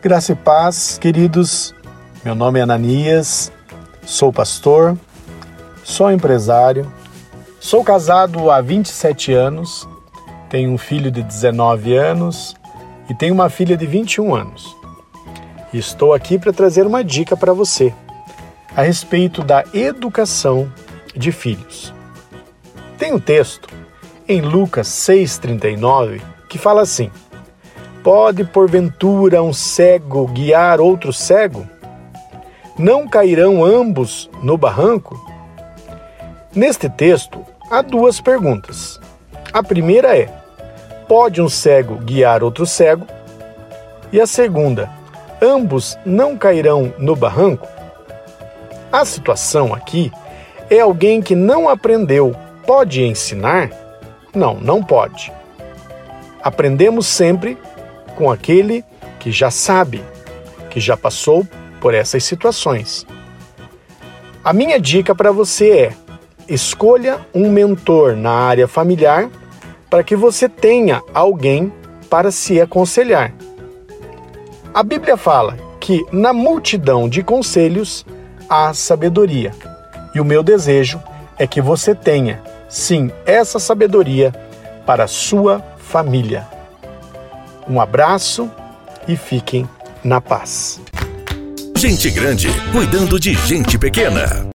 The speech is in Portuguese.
Graça e paz, queridos. Meu nome é Ananias, sou pastor, sou empresário, sou casado há 27 anos, tenho um filho de 19 anos e tenho uma filha de 21 anos. E estou aqui para trazer uma dica para você a respeito da educação de filhos. Tem um texto em Lucas 6,39 que fala assim: Pode porventura um cego guiar outro cego? Não cairão ambos no barranco? Neste texto, há duas perguntas. A primeira é: pode um cego guiar outro cego? E a segunda: ambos não cairão no barranco? A situação aqui é alguém que não aprendeu. Pode ensinar? Não, não pode. Aprendemos sempre com aquele que já sabe, que já passou por essas situações. A minha dica para você é: escolha um mentor na área familiar para que você tenha alguém para se aconselhar. A Bíblia fala que na multidão de conselhos há sabedoria. E o meu desejo é que você tenha, sim, essa sabedoria para a sua família. Um abraço e fiquem na paz. Gente grande cuidando de gente pequena.